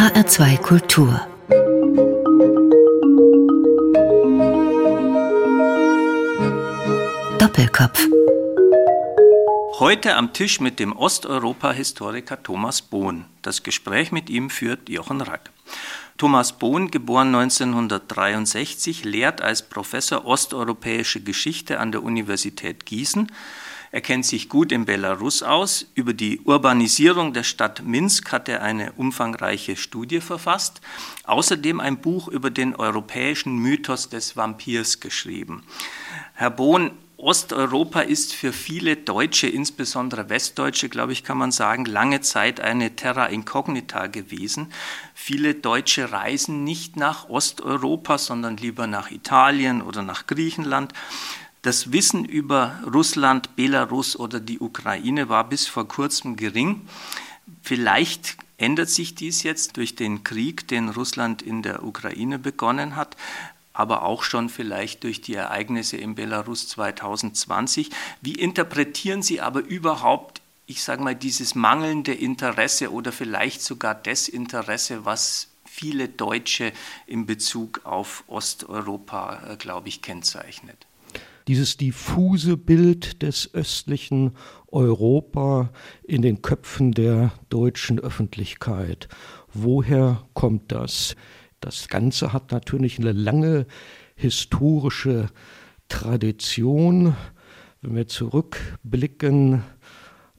HR2 Kultur Doppelkopf Heute am Tisch mit dem Osteuropa-Historiker Thomas Bohn. Das Gespräch mit ihm führt Jochen Rack. Thomas Bohn, geboren 1963, lehrt als Professor osteuropäische Geschichte an der Universität Gießen. Er kennt sich gut in Belarus aus. Über die Urbanisierung der Stadt Minsk hat er eine umfangreiche Studie verfasst. Außerdem ein Buch über den europäischen Mythos des Vampirs geschrieben. Herr Bohn, Osteuropa ist für viele Deutsche, insbesondere Westdeutsche, glaube ich, kann man sagen, lange Zeit eine Terra incognita gewesen. Viele Deutsche reisen nicht nach Osteuropa, sondern lieber nach Italien oder nach Griechenland. Das Wissen über Russland, Belarus oder die Ukraine war bis vor kurzem gering. Vielleicht ändert sich dies jetzt durch den Krieg, den Russland in der Ukraine begonnen hat aber auch schon vielleicht durch die Ereignisse in Belarus 2020. Wie interpretieren Sie aber überhaupt, ich sage mal, dieses mangelnde Interesse oder vielleicht sogar Desinteresse, was viele Deutsche in Bezug auf Osteuropa, äh, glaube ich, kennzeichnet? Dieses diffuse Bild des östlichen Europa in den Köpfen der deutschen Öffentlichkeit. Woher kommt das? Das Ganze hat natürlich eine lange historische Tradition. Wenn wir zurückblicken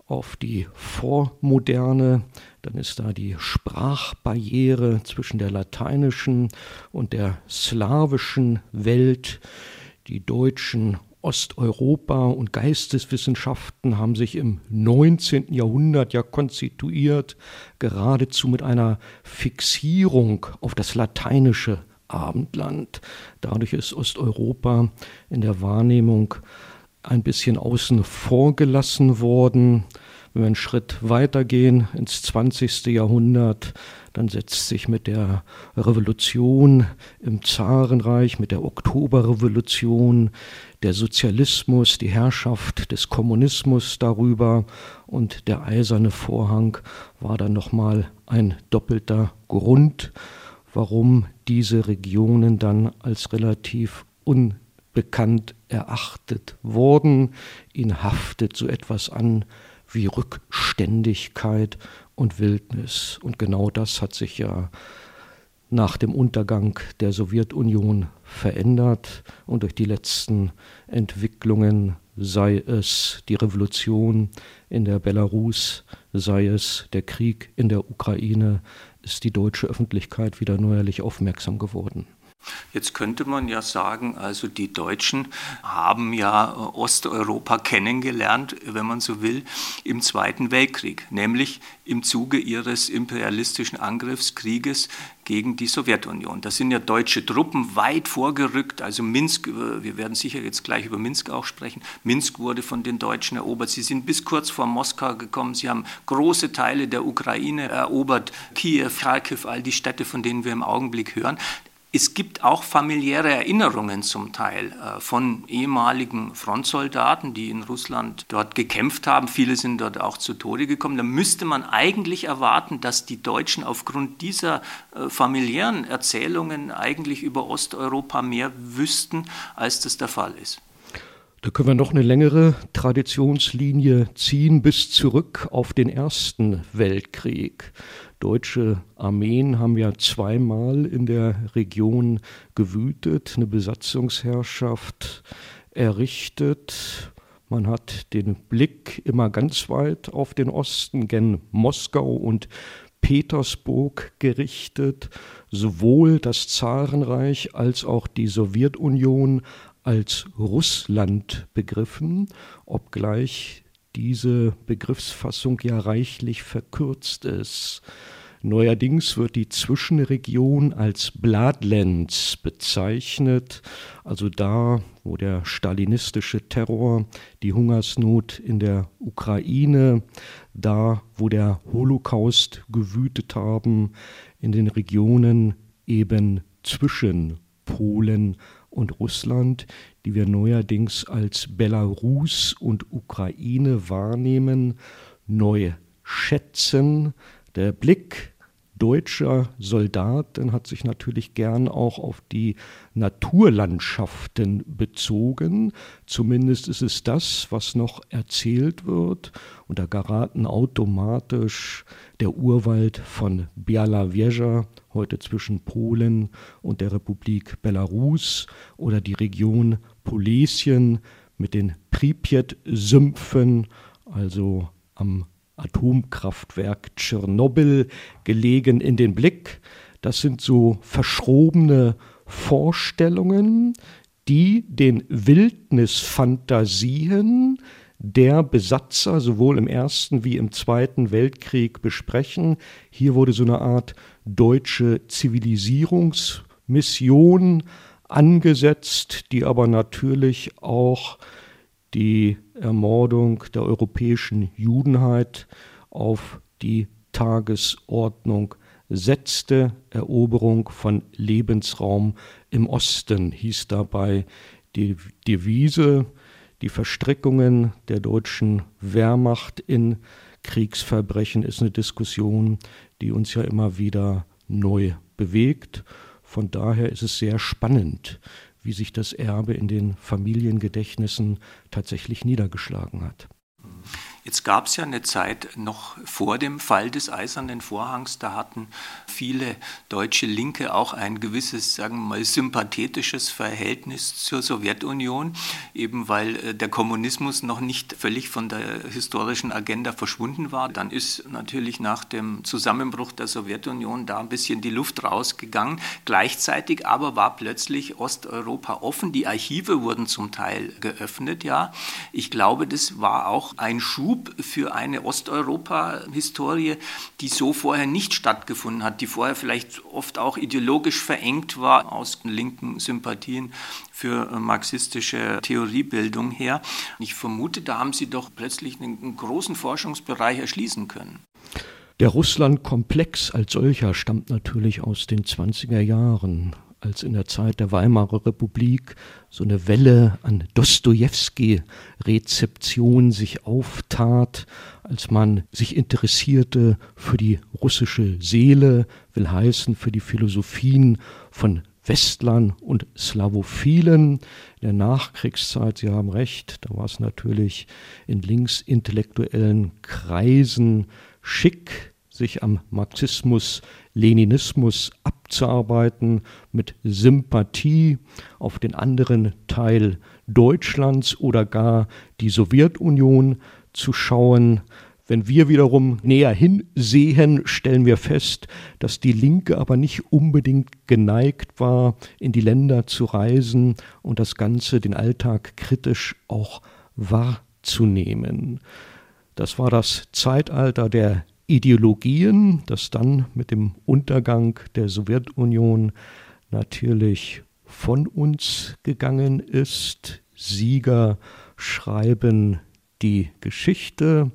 auf die Vormoderne, dann ist da die Sprachbarriere zwischen der lateinischen und der slawischen Welt. Die Deutschen Osteuropa und Geisteswissenschaften haben sich im 19. Jahrhundert ja konstituiert, geradezu mit einer Fixierung auf das lateinische Abendland. Dadurch ist Osteuropa in der Wahrnehmung ein bisschen außen vor gelassen worden. Wenn wir einen Schritt weitergehen ins 20. Jahrhundert, dann setzt sich mit der Revolution im Zarenreich, mit der Oktoberrevolution, der Sozialismus, die Herrschaft des Kommunismus darüber und der eiserne Vorhang war dann nochmal ein doppelter Grund, warum diese Regionen dann als relativ unbekannt erachtet wurden. Ihnen haftet so etwas an wie Rückständigkeit und Wildnis. Und genau das hat sich ja nach dem Untergang der Sowjetunion verändert und durch die letzten Entwicklungen, sei es die Revolution in der Belarus, sei es der Krieg in der Ukraine, ist die deutsche Öffentlichkeit wieder neuerlich aufmerksam geworden. Jetzt könnte man ja sagen, also die Deutschen haben ja Osteuropa kennengelernt, wenn man so will, im Zweiten Weltkrieg, nämlich im Zuge ihres imperialistischen Angriffskrieges gegen die Sowjetunion. Da sind ja deutsche Truppen weit vorgerückt, also Minsk, wir werden sicher jetzt gleich über Minsk auch sprechen, Minsk wurde von den Deutschen erobert, sie sind bis kurz vor Moskau gekommen, sie haben große Teile der Ukraine erobert, Kiew, Kharkiv, all die Städte, von denen wir im Augenblick hören. Es gibt auch familiäre Erinnerungen zum Teil äh, von ehemaligen Frontsoldaten, die in Russland dort gekämpft haben. Viele sind dort auch zu Tode gekommen. Da müsste man eigentlich erwarten, dass die Deutschen aufgrund dieser äh, familiären Erzählungen eigentlich über Osteuropa mehr wüssten, als das der Fall ist. Da können wir noch eine längere Traditionslinie ziehen bis zurück auf den Ersten Weltkrieg. Deutsche Armeen haben ja zweimal in der Region gewütet, eine Besatzungsherrschaft errichtet. Man hat den Blick immer ganz weit auf den Osten, gen Moskau und Petersburg gerichtet. Sowohl das Zarenreich als auch die Sowjetunion als Russland begriffen, obgleich diese Begriffsfassung ja reichlich verkürzt ist. Neuerdings wird die Zwischenregion als Bloodlands bezeichnet, also da, wo der stalinistische Terror, die Hungersnot in der Ukraine, da, wo der Holocaust gewütet haben, in den Regionen eben zwischen Polen und Russland, die wir neuerdings als Belarus und Ukraine wahrnehmen, neu schätzen. Der Blick deutscher Soldat, dann hat sich natürlich gern auch auf die Naturlandschaften bezogen. Zumindest ist es das, was noch erzählt wird. Und da geraten automatisch der Urwald von Białowieża, heute zwischen Polen und der Republik Belarus, oder die Region Polesien mit den Pripyat-Sümpfen, also am Atomkraftwerk Tschernobyl gelegen in den Blick. Das sind so verschrobene Vorstellungen, die den Wildnisfantasien der Besatzer sowohl im Ersten wie im Zweiten Weltkrieg besprechen. Hier wurde so eine Art deutsche Zivilisierungsmission angesetzt, die aber natürlich auch die Ermordung der europäischen Judenheit auf die Tagesordnung setzte. Eroberung von Lebensraum im Osten hieß dabei die Devise. Die Verstrickungen der deutschen Wehrmacht in Kriegsverbrechen ist eine Diskussion, die uns ja immer wieder neu bewegt. Von daher ist es sehr spannend, wie sich das Erbe in den Familiengedächtnissen tatsächlich niedergeschlagen hat. Jetzt gab es ja eine Zeit noch vor dem Fall des Eisernen Vorhangs, da hatten viele deutsche Linke auch ein gewisses, sagen wir mal, sympathetisches Verhältnis zur Sowjetunion, eben weil äh, der Kommunismus noch nicht völlig von der historischen Agenda verschwunden war. Dann ist natürlich nach dem Zusammenbruch der Sowjetunion da ein bisschen die Luft rausgegangen. Gleichzeitig aber war plötzlich Osteuropa offen. Die Archive wurden zum Teil geöffnet, ja. Ich glaube, das war auch ein Schub Schub für eine Osteuropa-Historie, die so vorher nicht stattgefunden hat, die vorher vielleicht oft auch ideologisch verengt war aus linken Sympathien für marxistische Theoriebildung her. Ich vermute, da haben Sie doch plötzlich einen großen Forschungsbereich erschließen können. Der Russlandkomplex als solcher stammt natürlich aus den 20er Jahren als in der Zeit der Weimarer Republik so eine Welle an Dostojewski-Rezeption sich auftat, als man sich interessierte für die russische Seele, will heißen für die Philosophien von Westlern und Slavophilen. In der Nachkriegszeit, Sie haben recht, da war es natürlich in linksintellektuellen Kreisen schick, sich am Marxismus, Leninismus abzuarbeiten, mit Sympathie auf den anderen Teil Deutschlands oder gar die Sowjetunion zu schauen. Wenn wir wiederum näher hinsehen, stellen wir fest, dass die Linke aber nicht unbedingt geneigt war, in die Länder zu reisen und das Ganze, den Alltag kritisch auch wahrzunehmen. Das war das Zeitalter der Ideologien, das dann mit dem Untergang der Sowjetunion natürlich von uns gegangen ist. Sieger schreiben die Geschichte.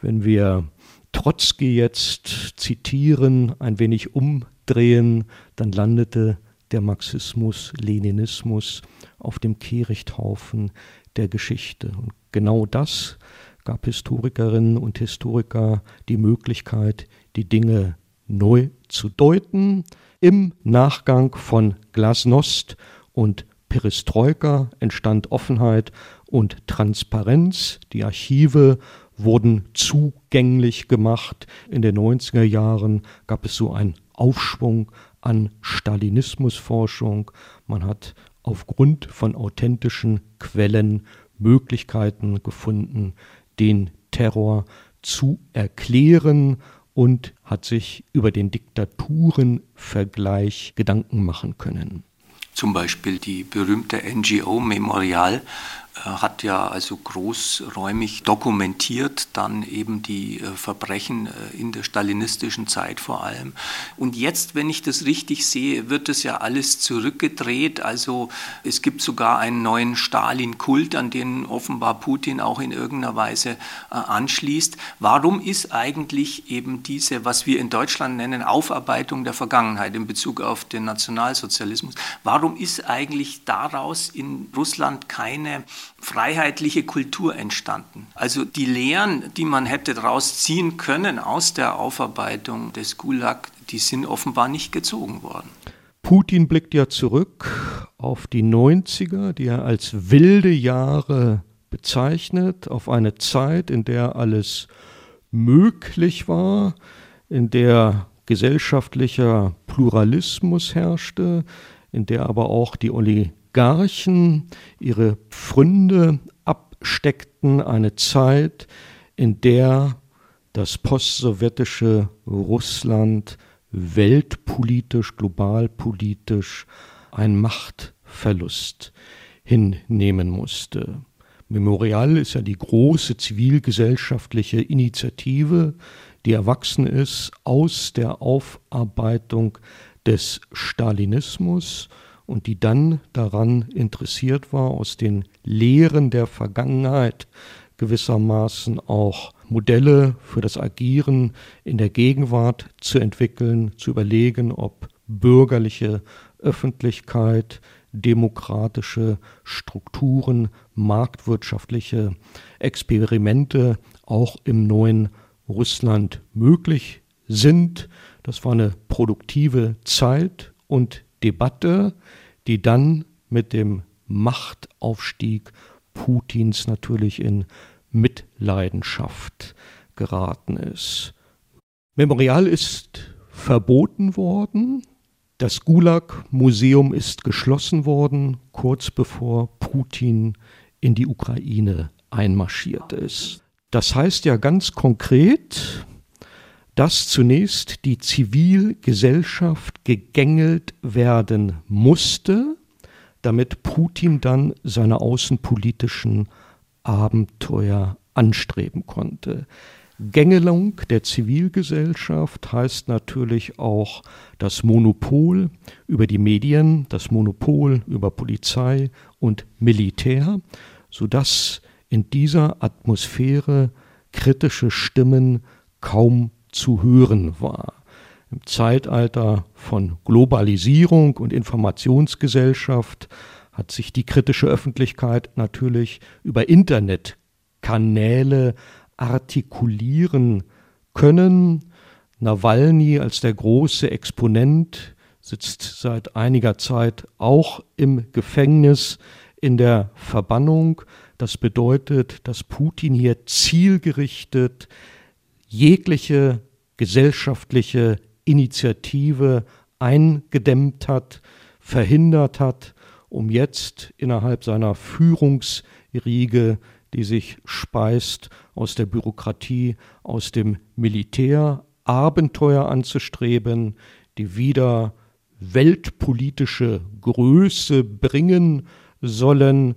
Wenn wir Trotzki jetzt zitieren, ein wenig umdrehen, dann landete der Marxismus, Leninismus auf dem Kehrichthaufen der Geschichte. Und genau das gab Historikerinnen und Historiker die Möglichkeit, die Dinge neu zu deuten. Im Nachgang von Glasnost und Perestroika entstand Offenheit und Transparenz. Die Archive wurden zugänglich gemacht. In den 90er Jahren gab es so einen Aufschwung an Stalinismusforschung. Man hat aufgrund von authentischen Quellen Möglichkeiten gefunden, den Terror zu erklären und hat sich über den Diktaturenvergleich Gedanken machen können. Zum Beispiel die berühmte NGO Memorial hat ja also großräumig dokumentiert, dann eben die äh, Verbrechen äh, in der stalinistischen Zeit vor allem. Und jetzt, wenn ich das richtig sehe, wird das ja alles zurückgedreht. Also es gibt sogar einen neuen Stalin-Kult, an den offenbar Putin auch in irgendeiner Weise äh, anschließt. Warum ist eigentlich eben diese, was wir in Deutschland nennen, Aufarbeitung der Vergangenheit in Bezug auf den Nationalsozialismus, warum ist eigentlich daraus in Russland keine freiheitliche Kultur entstanden. Also die Lehren, die man hätte daraus ziehen können aus der Aufarbeitung des Gulag, die sind offenbar nicht gezogen worden. Putin blickt ja zurück auf die 90er, die er als wilde Jahre bezeichnet, auf eine Zeit, in der alles möglich war, in der gesellschaftlicher Pluralismus herrschte, in der aber auch die Oligarchen ihre Pfründe absteckten, eine Zeit, in der das postsowjetische Russland weltpolitisch, globalpolitisch einen Machtverlust hinnehmen musste. Memorial ist ja die große zivilgesellschaftliche Initiative, die erwachsen ist aus der Aufarbeitung des Stalinismus und die dann daran interessiert war, aus den Lehren der Vergangenheit gewissermaßen auch Modelle für das Agieren in der Gegenwart zu entwickeln, zu überlegen, ob bürgerliche Öffentlichkeit, demokratische Strukturen, marktwirtschaftliche Experimente auch im neuen Russland möglich sind. Das war eine produktive Zeit und Debatte, die dann mit dem Machtaufstieg Putins natürlich in Mitleidenschaft geraten ist. Memorial ist verboten worden. Das Gulag-Museum ist geschlossen worden, kurz bevor Putin in die Ukraine einmarschiert ist. Das heißt ja ganz konkret, dass zunächst die Zivilgesellschaft gegängelt werden musste, damit Putin dann seine außenpolitischen Abenteuer anstreben konnte. Gängelung der Zivilgesellschaft heißt natürlich auch das Monopol über die Medien, das Monopol über Polizei und Militär, sodass in dieser Atmosphäre kritische Stimmen kaum zu hören war. Im Zeitalter von Globalisierung und Informationsgesellschaft hat sich die kritische Öffentlichkeit natürlich über Internetkanäle artikulieren können. Nawalny als der große Exponent sitzt seit einiger Zeit auch im Gefängnis in der Verbannung. Das bedeutet, dass Putin hier zielgerichtet jegliche gesellschaftliche Initiative eingedämmt hat, verhindert hat um jetzt innerhalb seiner Führungsriege, die sich speist aus der Bürokratie, aus dem Militär, Abenteuer anzustreben, die wieder weltpolitische Größe bringen sollen,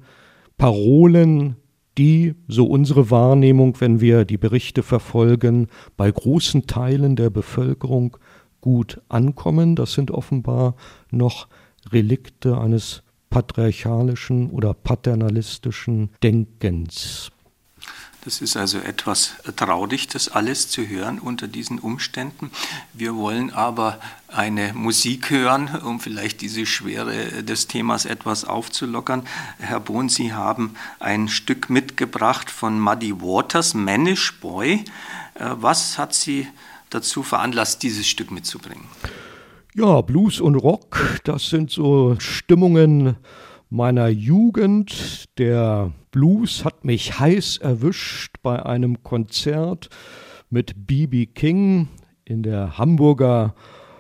Parolen, die, so unsere Wahrnehmung, wenn wir die Berichte verfolgen, bei großen Teilen der Bevölkerung gut ankommen. Das sind offenbar noch Relikte eines patriarchalischen oder paternalistischen Denkens. Das ist also etwas traurig, das alles zu hören unter diesen Umständen. Wir wollen aber eine Musik hören, um vielleicht diese Schwere des Themas etwas aufzulockern. Herr Bohn, Sie haben ein Stück mitgebracht von Muddy Waters, Manish Boy. Äh, was hat Sie dazu veranlasst, dieses Stück mitzubringen? Ja, Blues und Rock, das sind so Stimmungen meiner Jugend. Der Blues hat mich heiß erwischt bei einem Konzert mit B.B. King in der Hamburger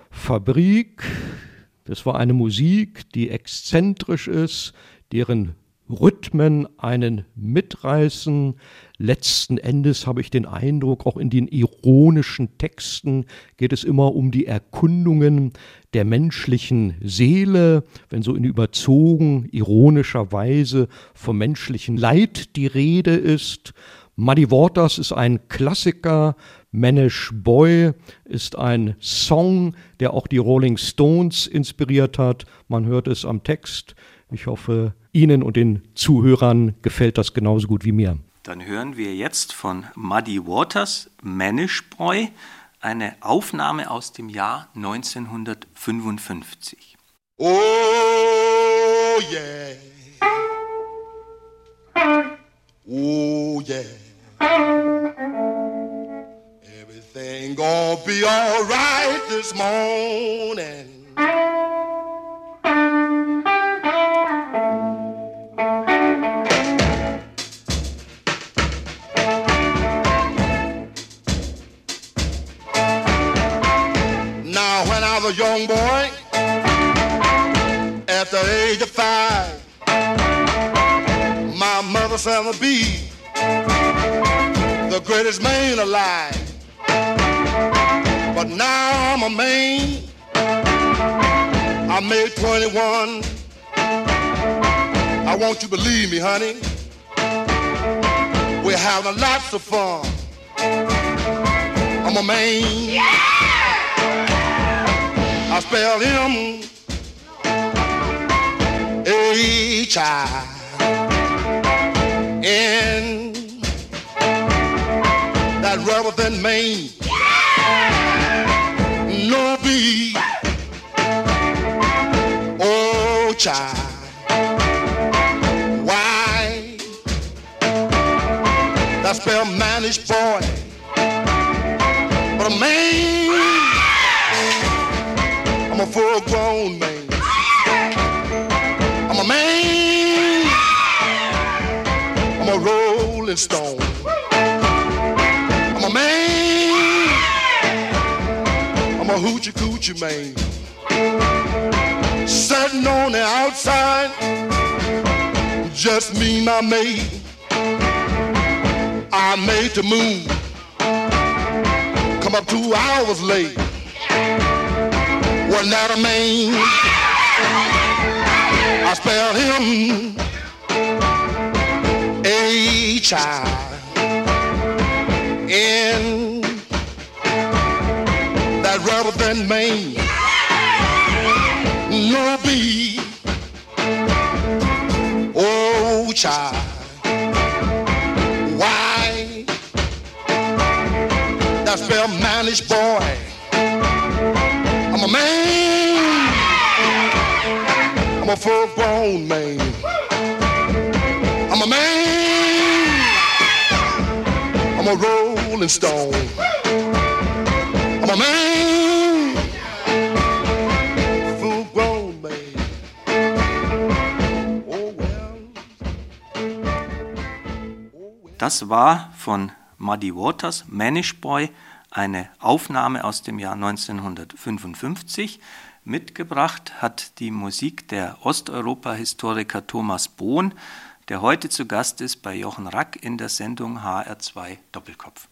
Fabrik. Das war eine Musik, die exzentrisch ist, deren Rhythmen einen mitreißen. Letzten Endes habe ich den Eindruck, auch in den ironischen Texten geht es immer um die Erkundungen der menschlichen Seele, wenn so in überzogen ironischer Weise vom menschlichen Leid die Rede ist. Muddy Waters ist ein Klassiker, Manish Boy ist ein Song, der auch die Rolling Stones inspiriert hat. Man hört es am Text. Ich hoffe, Ihnen und den Zuhörern gefällt das genauso gut wie mir. Dann hören wir jetzt von Muddy Waters, Manish Boy, eine Aufnahme aus dem Jahr 1955. Oh yeah. Oh, yeah. Everything gonna be all right this morning. A young boy, at the age of five, my mother said to be the greatest man alive. But now I'm a man. I made 21. I want you to believe me, honey. We're having lots of fun. I'm a man. I spell him H I N. That rubber than Maine. No B. Oh, child. Why? That spell managed boy. Full grown man. I'm a man. I'm a rolling stone. I'm a man. I'm a hoochie coochie man. Sitting on the outside, just me, and my maid. I made the move. Come up two hours late. Wasn't that a man? I spelled him H I N. That rubber than Maine. No I'm a full grown man. I'm a man. I'm a rolling stone. I'm a man. Oh. Das war von Muddy Waters, Manish Boy, eine Aufnahme aus dem Jahr 1955. Mitgebracht hat die Musik der Osteuropa-Historiker Thomas Bohn, der heute zu Gast ist bei Jochen Rack in der Sendung HR2 Doppelkopf.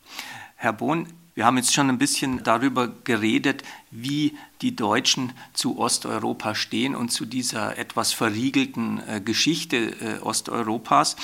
Herr Bohn, wir haben jetzt schon ein bisschen darüber geredet, wie die Deutschen zu Osteuropa stehen und zu dieser etwas verriegelten äh, Geschichte äh, Osteuropas.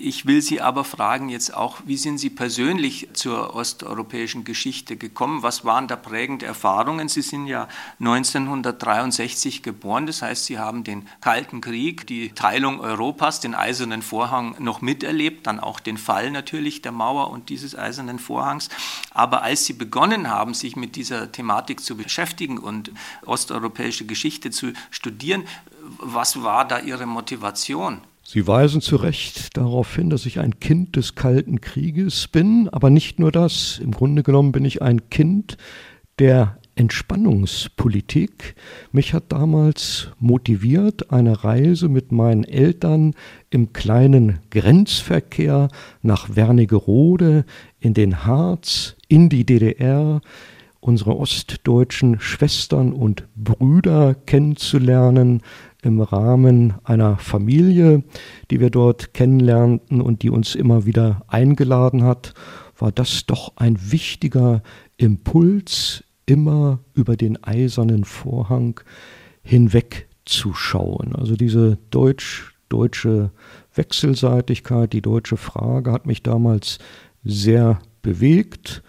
Ich will Sie aber fragen jetzt auch, wie sind Sie persönlich zur osteuropäischen Geschichte gekommen? Was waren da prägende Erfahrungen? Sie sind ja 1963 geboren, das heißt, Sie haben den Kalten Krieg, die Teilung Europas, den Eisernen Vorhang noch miterlebt, dann auch den Fall natürlich der Mauer und dieses Eisernen Vorhangs. Aber als Sie begonnen haben, sich mit dieser Thematik zu beschäftigen und osteuropäische Geschichte zu studieren, was war da Ihre Motivation? Sie weisen zu Recht darauf hin, dass ich ein Kind des Kalten Krieges bin, aber nicht nur das. Im Grunde genommen bin ich ein Kind der Entspannungspolitik. Mich hat damals motiviert eine Reise mit meinen Eltern im kleinen Grenzverkehr nach Wernigerode in den Harz, in die DDR, unsere ostdeutschen Schwestern und Brüder kennenzulernen, im Rahmen einer Familie, die wir dort kennenlernten und die uns immer wieder eingeladen hat, war das doch ein wichtiger Impuls, immer über den eisernen Vorhang hinwegzuschauen. Also diese deutsch-deutsche Wechselseitigkeit, die deutsche Frage hat mich damals sehr bewegt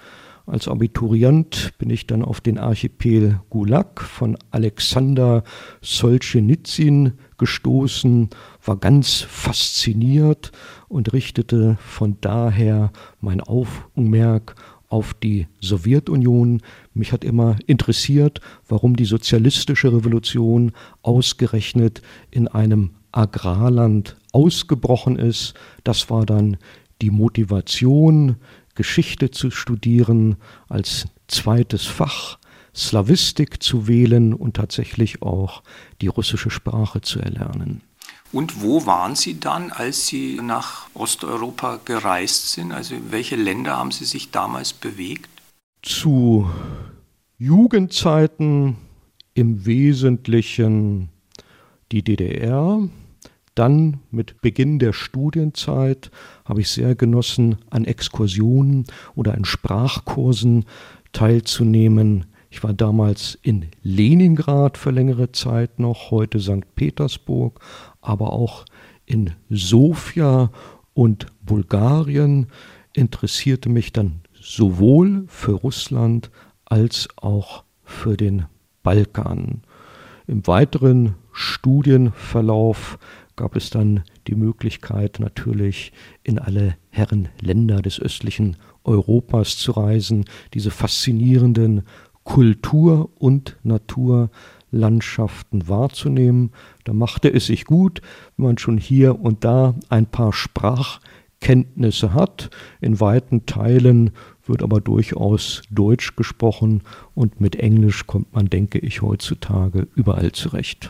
als Abiturient bin ich dann auf den Archipel Gulag von Alexander Solzhenitsyn gestoßen, war ganz fasziniert und richtete von daher mein Augenmerk auf die Sowjetunion. Mich hat immer interessiert, warum die sozialistische Revolution ausgerechnet in einem Agrarland ausgebrochen ist. Das war dann die Motivation, Geschichte zu studieren als zweites Fach, Slawistik zu wählen und tatsächlich auch die russische Sprache zu erlernen. Und wo waren Sie dann, als Sie nach Osteuropa gereist sind? Also welche Länder haben Sie sich damals bewegt? Zu Jugendzeiten im Wesentlichen die DDR. Dann mit Beginn der Studienzeit habe ich sehr genossen, an Exkursionen oder an Sprachkursen teilzunehmen. Ich war damals in Leningrad für längere Zeit noch, heute St. Petersburg, aber auch in Sofia und Bulgarien interessierte mich dann sowohl für Russland als auch für den Balkan. Im weiteren Studienverlauf gab es dann die Möglichkeit natürlich in alle Herren Länder des östlichen Europas zu reisen, diese faszinierenden Kultur- und Naturlandschaften wahrzunehmen. Da machte es sich gut, wenn man schon hier und da ein paar Sprachkenntnisse hat. In weiten Teilen wird aber durchaus Deutsch gesprochen und mit Englisch kommt man, denke ich, heutzutage überall zurecht.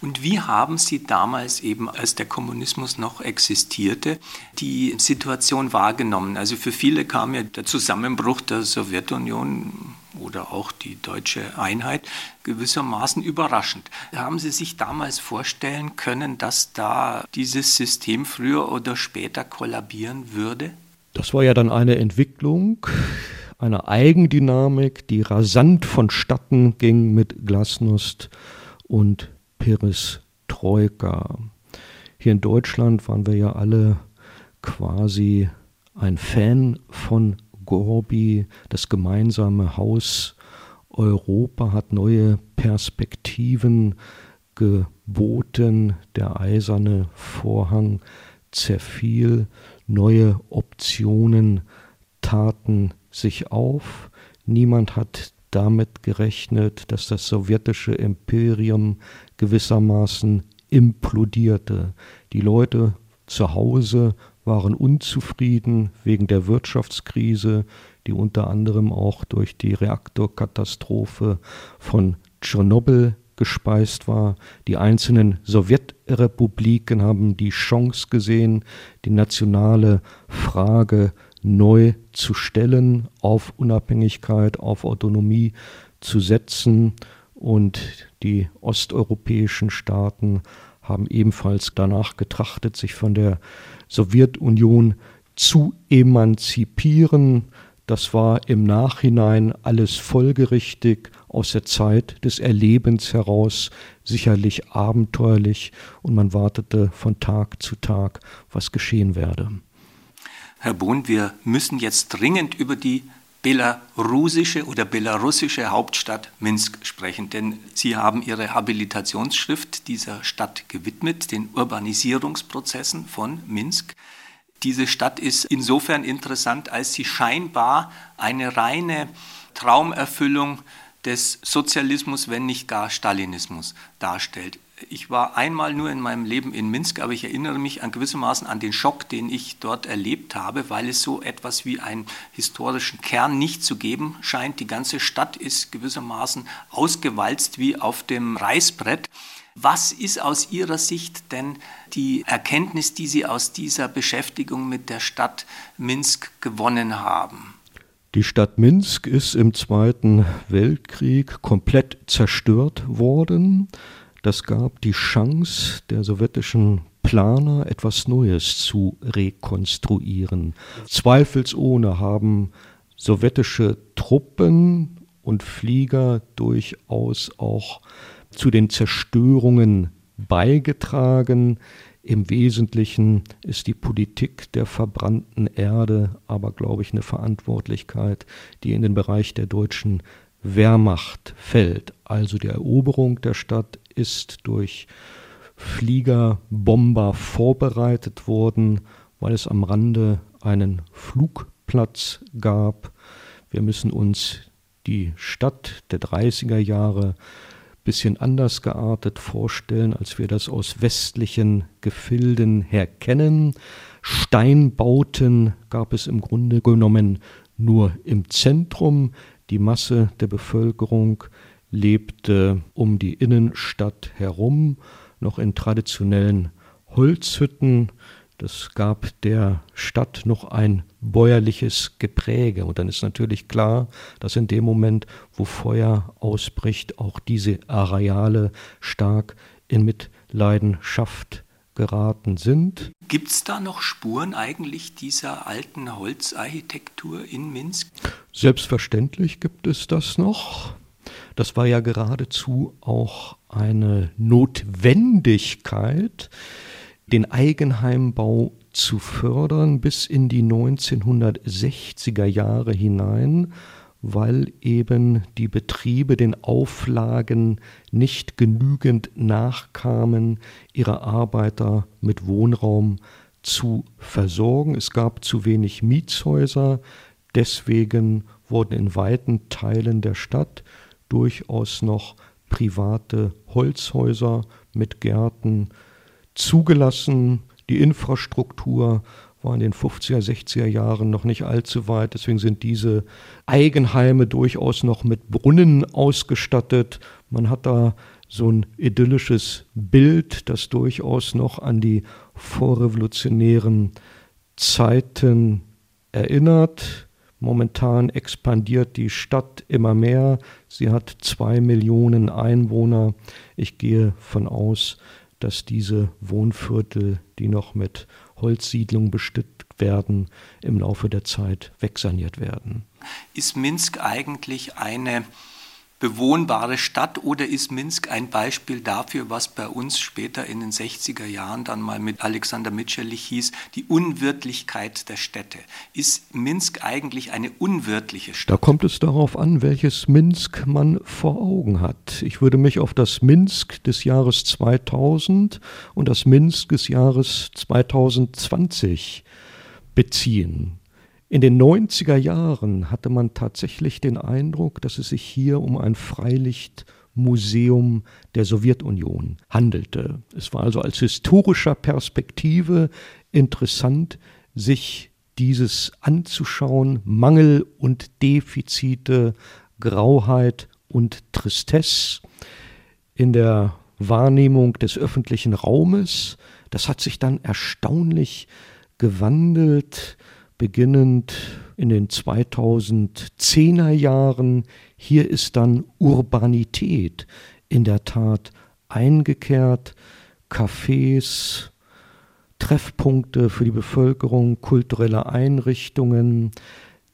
Und wie haben Sie damals eben, als der Kommunismus noch existierte, die Situation wahrgenommen? Also für viele kam ja der Zusammenbruch der Sowjetunion oder auch die deutsche Einheit gewissermaßen überraschend. Haben Sie sich damals vorstellen können, dass da dieses System früher oder später kollabieren würde? Das war ja dann eine Entwicklung, eine Eigendynamik, die rasant vonstatten ging mit Glasnost und Perestroika. Hier in Deutschland waren wir ja alle quasi ein Fan von Gorbi. Das gemeinsame Haus Europa hat neue Perspektiven geboten. Der eiserne Vorhang zerfiel. Neue Optionen taten sich auf. Niemand hat damit gerechnet, dass das sowjetische Imperium gewissermaßen implodierte. Die Leute zu Hause waren unzufrieden wegen der Wirtschaftskrise, die unter anderem auch durch die Reaktorkatastrophe von Tschernobyl gespeist war. Die einzelnen Sowjetrepubliken haben die Chance gesehen, die nationale Frage neu zu stellen, auf Unabhängigkeit, auf Autonomie zu setzen. Und die osteuropäischen Staaten haben ebenfalls danach getrachtet, sich von der Sowjetunion zu emanzipieren. Das war im Nachhinein alles folgerichtig aus der Zeit des Erlebens heraus, sicherlich abenteuerlich, und man wartete von Tag zu Tag, was geschehen werde. Herr Bohn, wir müssen jetzt dringend über die belarussische oder belarussische Hauptstadt Minsk sprechen, denn Sie haben Ihre Habilitationsschrift dieser Stadt gewidmet, den Urbanisierungsprozessen von Minsk. Diese Stadt ist insofern interessant, als sie scheinbar eine reine Traumerfüllung des Sozialismus, wenn nicht gar Stalinismus darstellt ich war einmal nur in meinem Leben in Minsk, aber ich erinnere mich an gewissermaßen an den Schock, den ich dort erlebt habe, weil es so etwas wie einen historischen Kern nicht zu geben scheint. Die ganze Stadt ist gewissermaßen ausgewalzt wie auf dem Reißbrett. Was ist aus Ihrer Sicht denn die Erkenntnis, die Sie aus dieser Beschäftigung mit der Stadt Minsk gewonnen haben? Die Stadt Minsk ist im Zweiten Weltkrieg komplett zerstört worden. Das gab die Chance der sowjetischen Planer, etwas Neues zu rekonstruieren. Zweifelsohne haben sowjetische Truppen und Flieger durchaus auch zu den Zerstörungen beigetragen. Im Wesentlichen ist die Politik der verbrannten Erde aber, glaube ich, eine Verantwortlichkeit, die in den Bereich der deutschen Wehrmacht fällt. Also die Eroberung der Stadt ist durch Fliegerbomber vorbereitet worden, weil es am Rande einen Flugplatz gab. Wir müssen uns die Stadt der 30er Jahre bisschen anders geartet vorstellen, als wir das aus westlichen Gefilden her kennen. Steinbauten gab es im Grunde genommen nur im Zentrum. Die Masse der Bevölkerung lebte um die Innenstadt herum, noch in traditionellen Holzhütten. Das gab der Stadt noch ein bäuerliches Gepräge. Und dann ist natürlich klar, dass in dem Moment, wo Feuer ausbricht, auch diese Areale stark in Mitleidenschaft geraten sind. Gibt es da noch Spuren eigentlich dieser alten Holzarchitektur in Minsk? Selbstverständlich gibt es das noch. Das war ja geradezu auch eine Notwendigkeit, den Eigenheimbau zu fördern bis in die 1960er Jahre hinein, weil eben die Betriebe den Auflagen nicht genügend nachkamen, ihre Arbeiter mit Wohnraum zu versorgen. Es gab zu wenig Mietshäuser, deswegen wurden in weiten Teilen der Stadt durchaus noch private Holzhäuser mit Gärten zugelassen. Die Infrastruktur war in den 50er, 60er Jahren noch nicht allzu weit. Deswegen sind diese Eigenheime durchaus noch mit Brunnen ausgestattet. Man hat da so ein idyllisches Bild, das durchaus noch an die vorrevolutionären Zeiten erinnert. Momentan expandiert die Stadt immer mehr. Sie hat zwei Millionen Einwohner. Ich gehe von aus, dass diese Wohnviertel, die noch mit Holzsiedlungen bestückt werden, im Laufe der Zeit wegsaniert werden. Ist Minsk eigentlich eine bewohnbare Stadt oder ist Minsk ein Beispiel dafür, was bei uns später in den 60er Jahren dann mal mit Alexander Mitscherlich hieß, die Unwirtlichkeit der Städte? Ist Minsk eigentlich eine unwirtliche Stadt? Da kommt es darauf an, welches Minsk man vor Augen hat. Ich würde mich auf das Minsk des Jahres 2000 und das Minsk des Jahres 2020 beziehen. In den 90er Jahren hatte man tatsächlich den Eindruck, dass es sich hier um ein Freilichtmuseum der Sowjetunion handelte. Es war also als historischer Perspektive interessant, sich dieses anzuschauen, Mangel und Defizite, Grauheit und Tristesse in der Wahrnehmung des öffentlichen Raumes. Das hat sich dann erstaunlich gewandelt beginnend in den 2010er Jahren. Hier ist dann Urbanität in der Tat eingekehrt, Cafés, Treffpunkte für die Bevölkerung, kulturelle Einrichtungen.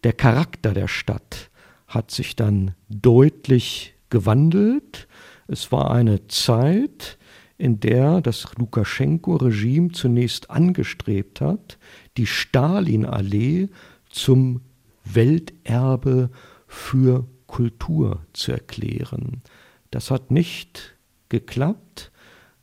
Der Charakter der Stadt hat sich dann deutlich gewandelt. Es war eine Zeit, in der das Lukaschenko-Regime zunächst angestrebt hat, die Stalinallee zum Welterbe für Kultur zu erklären. Das hat nicht geklappt.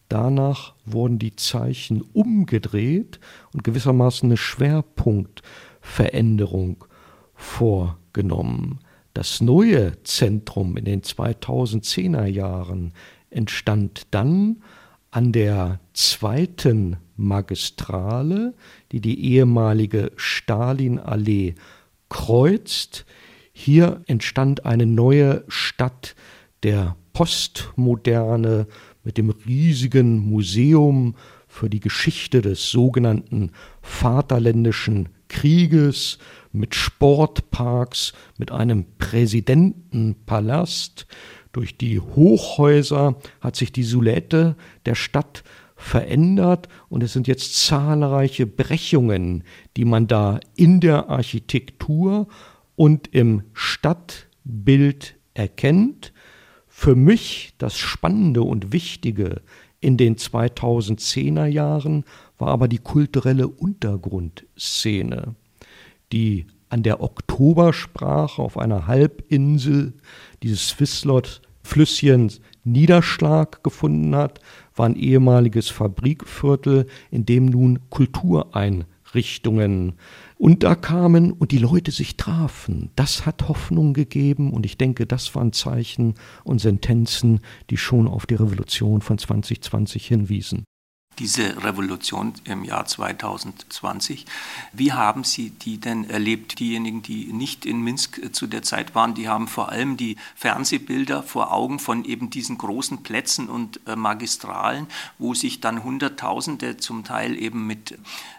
Danach wurden die Zeichen umgedreht und gewissermaßen eine Schwerpunktveränderung vorgenommen. Das neue Zentrum in den 2010er Jahren entstand dann an der zweiten Magistrale, die die ehemalige Stalinallee kreuzt. Hier entstand eine neue Stadt der Postmoderne mit dem riesigen Museum für die Geschichte des sogenannten Vaterländischen Krieges, mit Sportparks, mit einem Präsidentenpalast. Durch die Hochhäuser hat sich die Silhouette der Stadt verändert und es sind jetzt zahlreiche Brechungen, die man da in der Architektur und im Stadtbild erkennt. Für mich das Spannende und Wichtige in den 2010er Jahren war aber die kulturelle Untergrundszene, die an der Oktobersprache auf einer Halbinsel dieses Swisslot-Flüsschens Niederschlag gefunden hat, war ein ehemaliges Fabrikviertel, in dem nun Kultureinrichtungen Und da kamen und die Leute sich trafen. Das hat Hoffnung gegeben und ich denke, das waren Zeichen und Sentenzen, die schon auf die Revolution von 2020 hinwiesen diese Revolution im Jahr 2020. Wie haben Sie die denn erlebt? Diejenigen, die nicht in Minsk äh, zu der Zeit waren, die haben vor allem die Fernsehbilder vor Augen von eben diesen großen Plätzen und äh, Magistralen, wo sich dann Hunderttausende zum Teil eben mit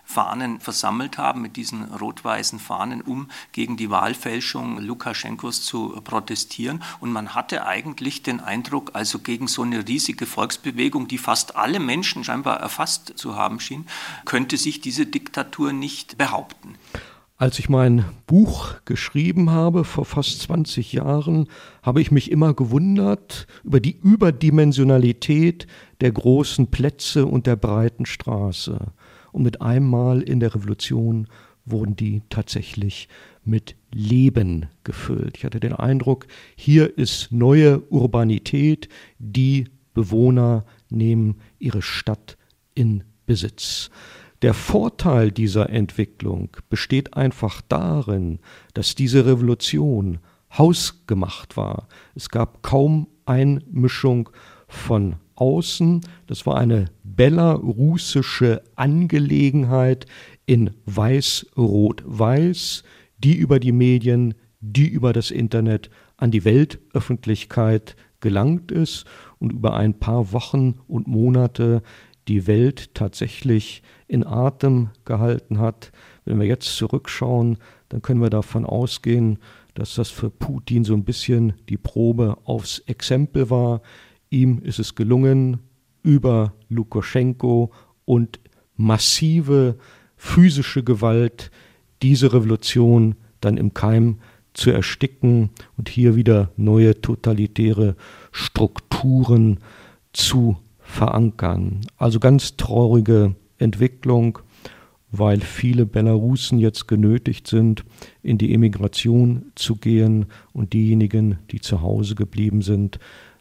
Fahnen versammelt haben, mit diesen rot-weißen Fahnen, um gegen die Wahlfälschung Lukaschenkos zu protestieren. Und man hatte eigentlich den Eindruck, also gegen so eine riesige Volksbewegung, die fast alle Menschen scheinbar erfasst zu haben schien, könnte sich diese Diktatur nicht behaupten. Als ich mein Buch geschrieben habe, vor fast 20 Jahren, habe ich mich immer gewundert über die Überdimensionalität der großen Plätze und der breiten Straße. Und mit einmal in der Revolution wurden die tatsächlich mit Leben gefüllt. Ich hatte den Eindruck, hier ist neue Urbanität, die Bewohner nehmen ihre Stadt in Besitz. Der Vorteil dieser Entwicklung besteht einfach darin, dass diese Revolution hausgemacht war. Es gab kaum Einmischung von außen. Das war eine belarussische Angelegenheit in weiß-rot-weiß, die über die Medien, die über das Internet an die Weltöffentlichkeit gelangt ist und über ein paar Wochen und Monate die Welt tatsächlich in Atem gehalten hat. Wenn wir jetzt zurückschauen, dann können wir davon ausgehen, dass das für Putin so ein bisschen die Probe aufs Exempel war. Ihm ist es gelungen, über Lukaschenko und massive physische Gewalt diese Revolution dann im Keim zu ersticken und hier wieder neue totalitäre Strukturen zu verankern. Also ganz traurige Entwicklung, weil viele Belarusen jetzt genötigt sind, in die Emigration zu gehen und diejenigen, die zu Hause geblieben sind,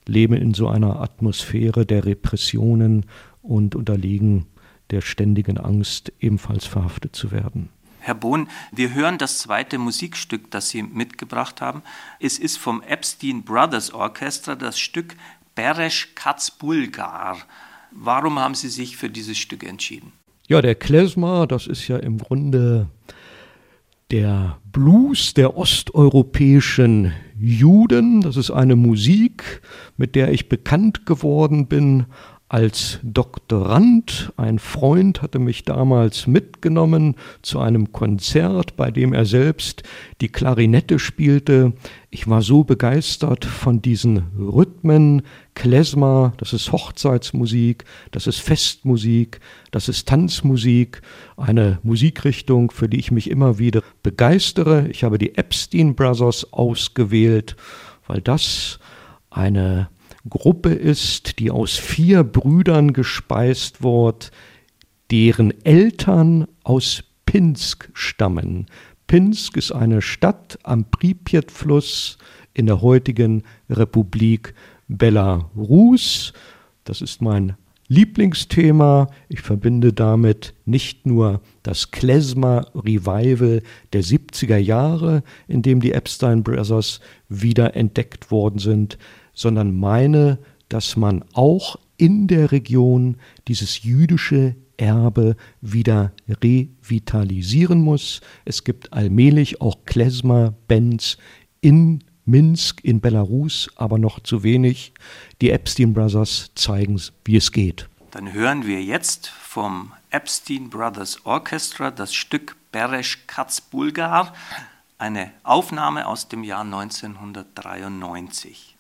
leben in so einer Atmosphäre der Repressionen und unterliegen der ständigen Angst, ebenfalls verhaftet zu werden. Herr Bohn, wir hören das zweite Musikstück, das Sie mitgebracht haben. Es ist vom Epstein Brothers Orchestra das Stück Beresh Katzbulgar. Warum haben Sie sich für dieses Stück entschieden? Ja, der Klezmer, das ist ja im Grunde der Blues der osteuropäischen Juden. Das ist eine Musik, mit der ich bekannt geworden bin als Doktorand. Ein Freund hatte mich damals mitgenommen zu einem Konzert, bei dem er selbst die Klarinette spielte. Ich war so begeistert von diesen Rhythmen. Klezmer, das ist Hochzeitsmusik, das ist Festmusik, das ist Tanzmusik, eine Musikrichtung, für die ich mich immer wieder begeistere. Ich habe die Epstein Brothers ausgewählt, weil das eine Gruppe ist, die aus vier Brüdern gespeist wird, deren Eltern aus Pinsk stammen. Pinsk ist eine Stadt am Pripyat-Fluss in der heutigen Republik Belarus. Das ist mein Lieblingsthema. Ich verbinde damit nicht nur das Klezmer Revival der 70er Jahre, in dem die Epstein Brothers wieder entdeckt worden sind, sondern meine, dass man auch in der Region dieses jüdische Erbe wieder revitalisieren muss. Es gibt allmählich auch Klezmer-Bands in Minsk, in Belarus, aber noch zu wenig. Die Epstein Brothers zeigen, wie es geht. Dann hören wir jetzt vom Epstein Brothers Orchestra das Stück Beresh Katz Bulgar, eine Aufnahme aus dem Jahr 1993.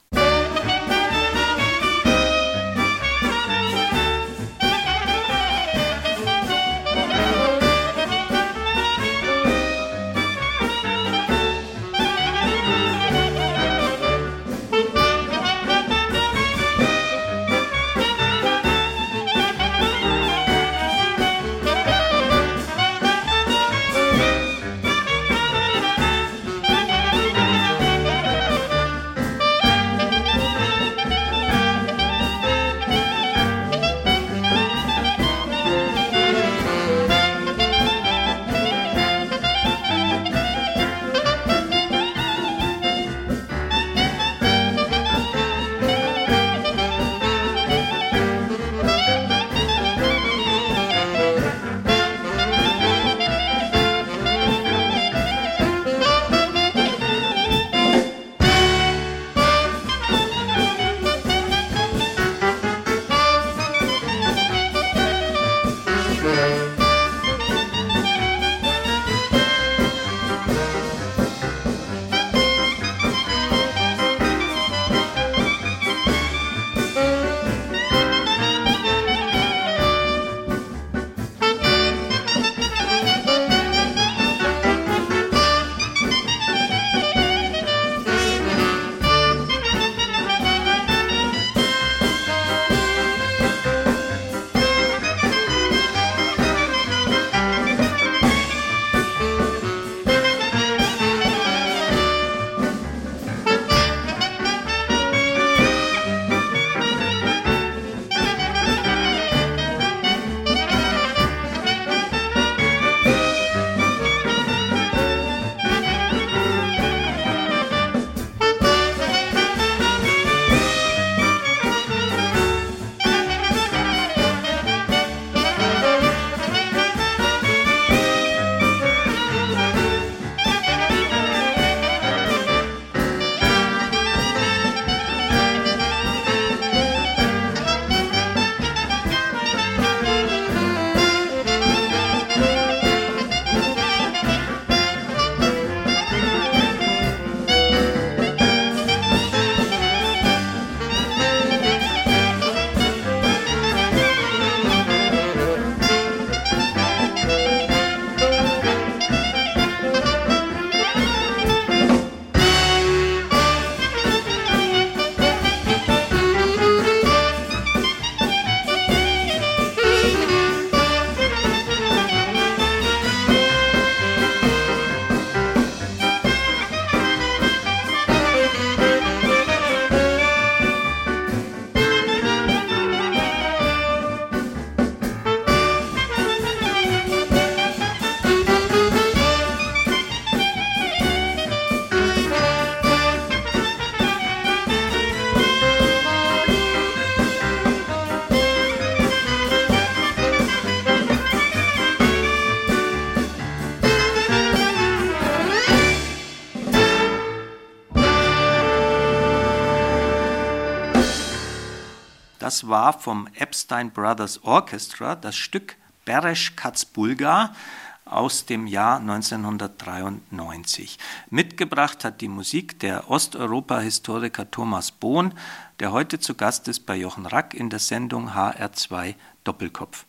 War vom Epstein Brothers Orchestra das Stück Beresh Katzbulga aus dem Jahr 1993. Mitgebracht hat die Musik der Osteuropa-Historiker Thomas Bohn, der heute zu Gast ist bei Jochen Rack in der Sendung HR2 Doppelkopf.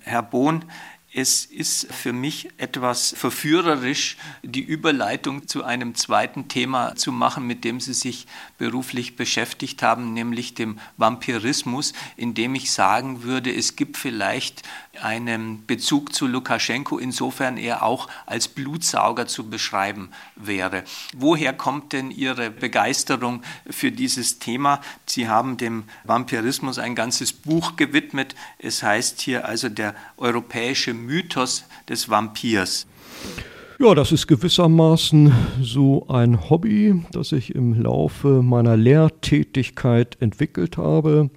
Herr Bohn, es ist für mich etwas verführerisch, die Überleitung zu einem zweiten Thema zu machen, mit dem Sie sich beruflich beschäftigt haben, nämlich dem Vampirismus, indem ich sagen würde, es gibt vielleicht einen Bezug zu Lukaschenko, insofern er auch als Blutsauger zu beschreiben wäre. Woher kommt denn Ihre Begeisterung für dieses Thema? Sie haben dem Vampirismus ein ganzes Buch gewidmet. Es heißt hier also der europäische Mythos des Vampirs. Ja, das ist gewissermaßen so ein Hobby, das ich im Laufe meiner Lehrtätigkeit entwickelt habe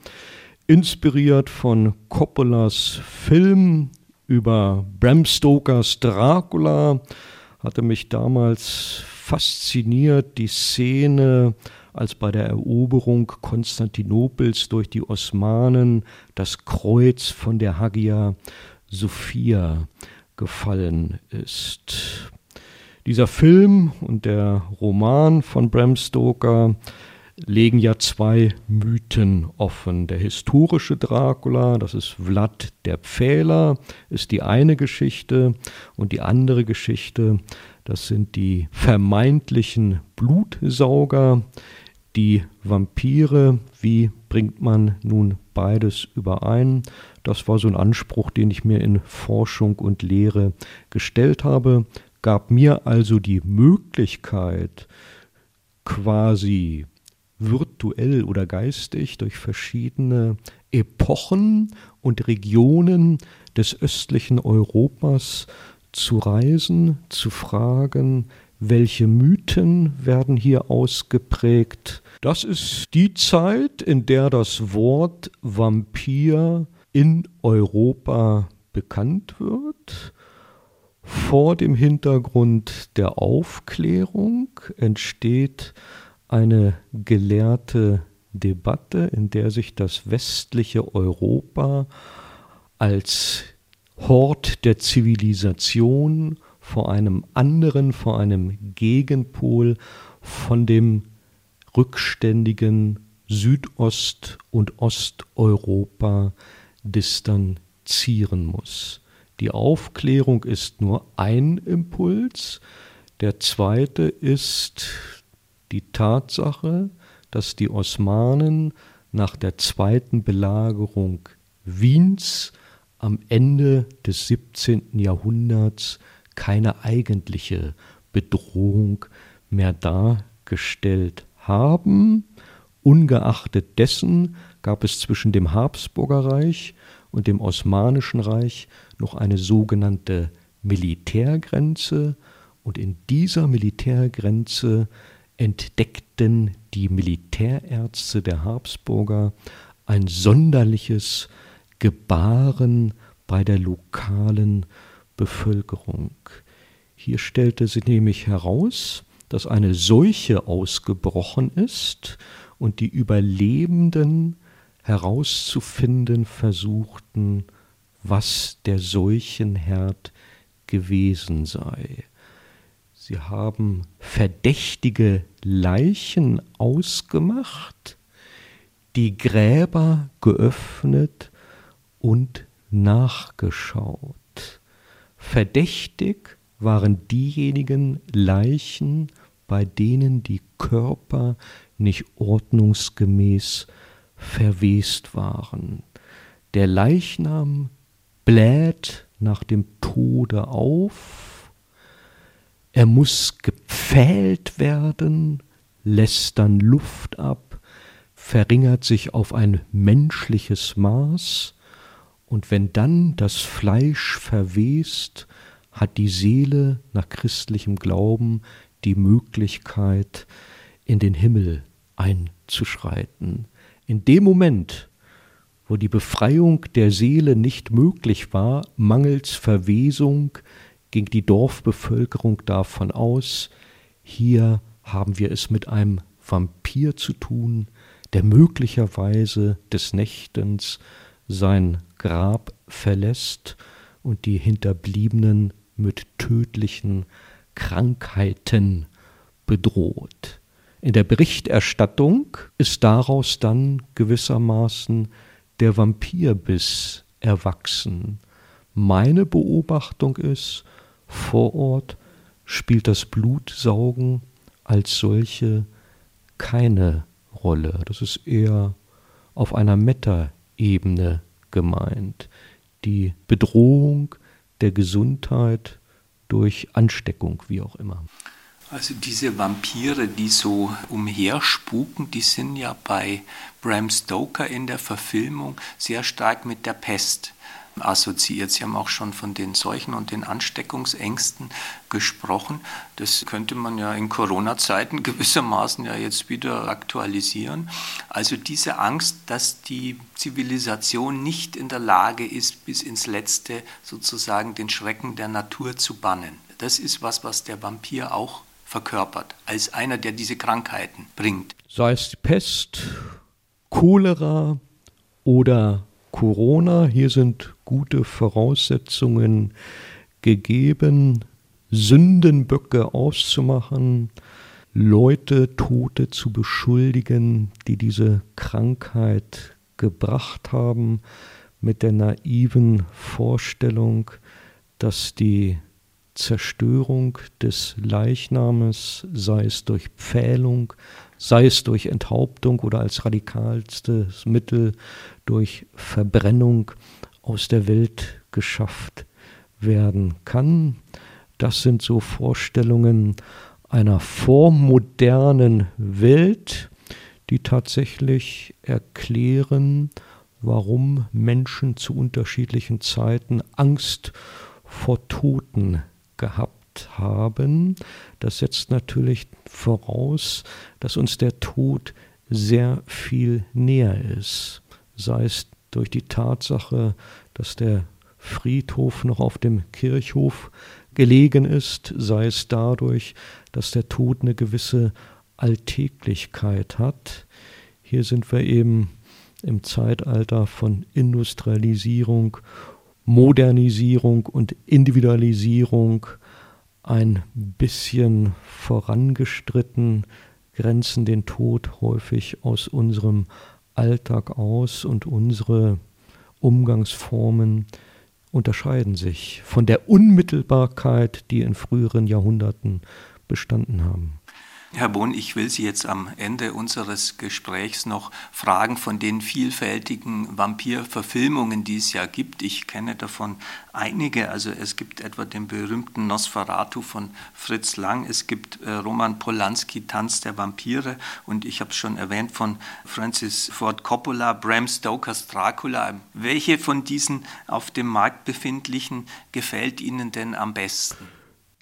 inspiriert von Coppolas Film über Bram Stokers Dracula, hatte mich damals fasziniert die Szene, als bei der Eroberung Konstantinopels durch die Osmanen das Kreuz von der Hagia Sophia gefallen ist. Dieser Film und der Roman von Bram Stoker legen ja zwei Mythen offen. Der historische Dracula, das ist Vlad der Pfähler, ist die eine Geschichte und die andere Geschichte, das sind die vermeintlichen Blutsauger, die Vampire. Wie bringt man nun beides überein? Das war so ein Anspruch, den ich mir in Forschung und Lehre gestellt habe, gab mir also die Möglichkeit, quasi virtuell oder geistig durch verschiedene Epochen und Regionen des östlichen Europas zu reisen, zu fragen, welche Mythen werden hier ausgeprägt. Das ist die Zeit, in der das Wort Vampir in Europa bekannt wird. Vor dem Hintergrund der Aufklärung entsteht eine gelehrte Debatte, in der sich das westliche Europa als Hort der Zivilisation vor einem anderen, vor einem Gegenpol von dem rückständigen Südost- und Osteuropa distanzieren muss. Die Aufklärung ist nur ein Impuls. Der zweite ist die Tatsache, dass die Osmanen nach der zweiten Belagerung Wiens am Ende des 17. Jahrhunderts keine eigentliche Bedrohung mehr dargestellt haben. Ungeachtet dessen gab es zwischen dem Habsburger Reich und dem Osmanischen Reich noch eine sogenannte Militärgrenze, und in dieser Militärgrenze entdeckten die Militärärzte der Habsburger ein sonderliches Gebaren bei der lokalen Bevölkerung. Hier stellte sich nämlich heraus, dass eine Seuche ausgebrochen ist und die Überlebenden herauszufinden versuchten, was der Seuchenherd gewesen sei. Sie haben verdächtige Leichen ausgemacht, die Gräber geöffnet und nachgeschaut. Verdächtig waren diejenigen Leichen, bei denen die Körper nicht ordnungsgemäß verwest waren. Der Leichnam bläht nach dem Tode auf, er muss gepfählt werden, lässt dann Luft ab, verringert sich auf ein menschliches Maß, und wenn dann das Fleisch verwest, hat die Seele nach christlichem Glauben die Möglichkeit, in den Himmel einzuschreiten. In dem Moment, wo die Befreiung der Seele nicht möglich war, mangels Verwesung, ging die Dorfbevölkerung davon aus, hier haben wir es mit einem Vampir zu tun, der möglicherweise des Nächtens sein Grab verlässt und die Hinterbliebenen mit tödlichen Krankheiten bedroht. In der Berichterstattung ist daraus dann gewissermaßen der Vampirbiss erwachsen. Meine Beobachtung ist, vor Ort spielt das Blutsaugen als solche keine Rolle. Das ist eher auf einer Meta-Ebene gemeint. Die Bedrohung der Gesundheit durch Ansteckung, wie auch immer. Also diese Vampire, die so umherspuken, die sind ja bei Bram Stoker in der Verfilmung sehr stark mit der Pest assoziiert. Sie haben auch schon von den Seuchen und den Ansteckungsängsten gesprochen. Das könnte man ja in Corona-Zeiten gewissermaßen ja jetzt wieder aktualisieren. Also diese Angst, dass die Zivilisation nicht in der Lage ist, bis ins Letzte sozusagen den Schrecken der Natur zu bannen. Das ist was, was der Vampir auch verkörpert, als einer, der diese Krankheiten bringt. Sei es Pest, Cholera oder Corona. Hier sind gute Voraussetzungen gegeben, Sündenböcke auszumachen, Leute, Tote zu beschuldigen, die diese Krankheit gebracht haben, mit der naiven Vorstellung, dass die Zerstörung des Leichnames, sei es durch Pfählung, sei es durch Enthauptung oder als radikalstes Mittel durch Verbrennung aus der Welt geschafft werden kann. Das sind so Vorstellungen einer vormodernen Welt, die tatsächlich erklären, warum Menschen zu unterschiedlichen Zeiten Angst vor Toten gehabt haben. Das setzt natürlich voraus, dass uns der Tod sehr viel näher ist, sei es durch die Tatsache, dass der Friedhof noch auf dem Kirchhof gelegen ist, sei es dadurch, dass der Tod eine gewisse Alltäglichkeit hat. Hier sind wir eben im Zeitalter von Industrialisierung, Modernisierung und Individualisierung ein bisschen vorangestritten, grenzen den Tod häufig aus unserem Alltag aus und unsere Umgangsformen unterscheiden sich von der Unmittelbarkeit, die in früheren Jahrhunderten bestanden haben. Herr Bohn, ich will Sie jetzt am Ende unseres Gesprächs noch fragen von den vielfältigen Vampir-Verfilmungen, die es ja gibt. Ich kenne davon einige. Also es gibt etwa den berühmten Nosferatu von Fritz Lang, es gibt äh, Roman Polanski, Tanz der Vampire und ich habe es schon erwähnt von Francis Ford Coppola, Bram Stokers Dracula. Welche von diesen auf dem Markt befindlichen gefällt Ihnen denn am besten?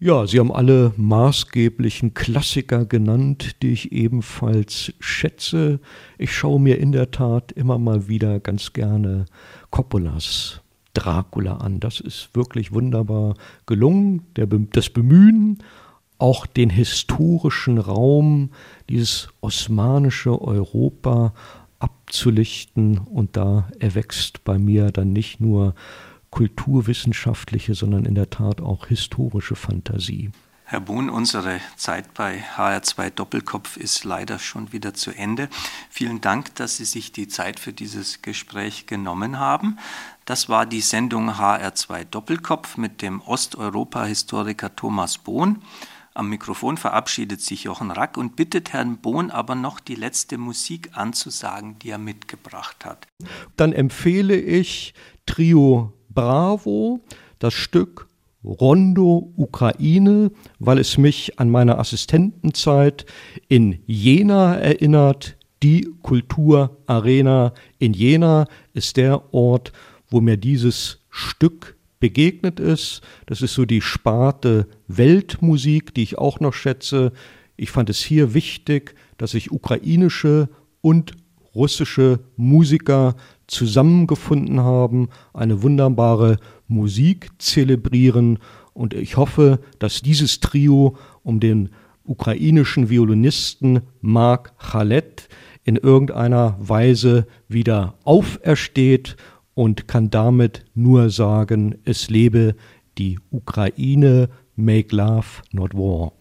Ja, Sie haben alle maßgeblichen Klassiker genannt, die ich ebenfalls schätze. Ich schaue mir in der Tat immer mal wieder ganz gerne Coppolas Dracula an. Das ist wirklich wunderbar gelungen. Der, das Bemühen, auch den historischen Raum, dieses osmanische Europa abzulichten. Und da erwächst bei mir dann nicht nur kulturwissenschaftliche, sondern in der Tat auch historische Fantasie. Herr Bohn, unsere Zeit bei HR2 Doppelkopf ist leider schon wieder zu Ende. Vielen Dank, dass Sie sich die Zeit für dieses Gespräch genommen haben. Das war die Sendung HR2 Doppelkopf mit dem Osteuropa-Historiker Thomas Bohn. Am Mikrofon verabschiedet sich Jochen Rack und bittet Herrn Bohn aber noch die letzte Musik anzusagen, die er mitgebracht hat. Dann empfehle ich Trio Bravo, das Stück Rondo Ukraine, weil es mich an meine Assistentenzeit in Jena erinnert. Die Kulturarena in Jena ist der Ort, wo mir dieses Stück begegnet ist. Das ist so die Sparte Weltmusik, die ich auch noch schätze. Ich fand es hier wichtig, dass ich ukrainische und russische Musiker zusammengefunden haben, eine wunderbare Musik zelebrieren. Und ich hoffe, dass dieses Trio um den ukrainischen Violinisten Mark Chalet in irgendeiner Weise wieder aufersteht und kann damit nur sagen, es lebe die Ukraine, make love, not war.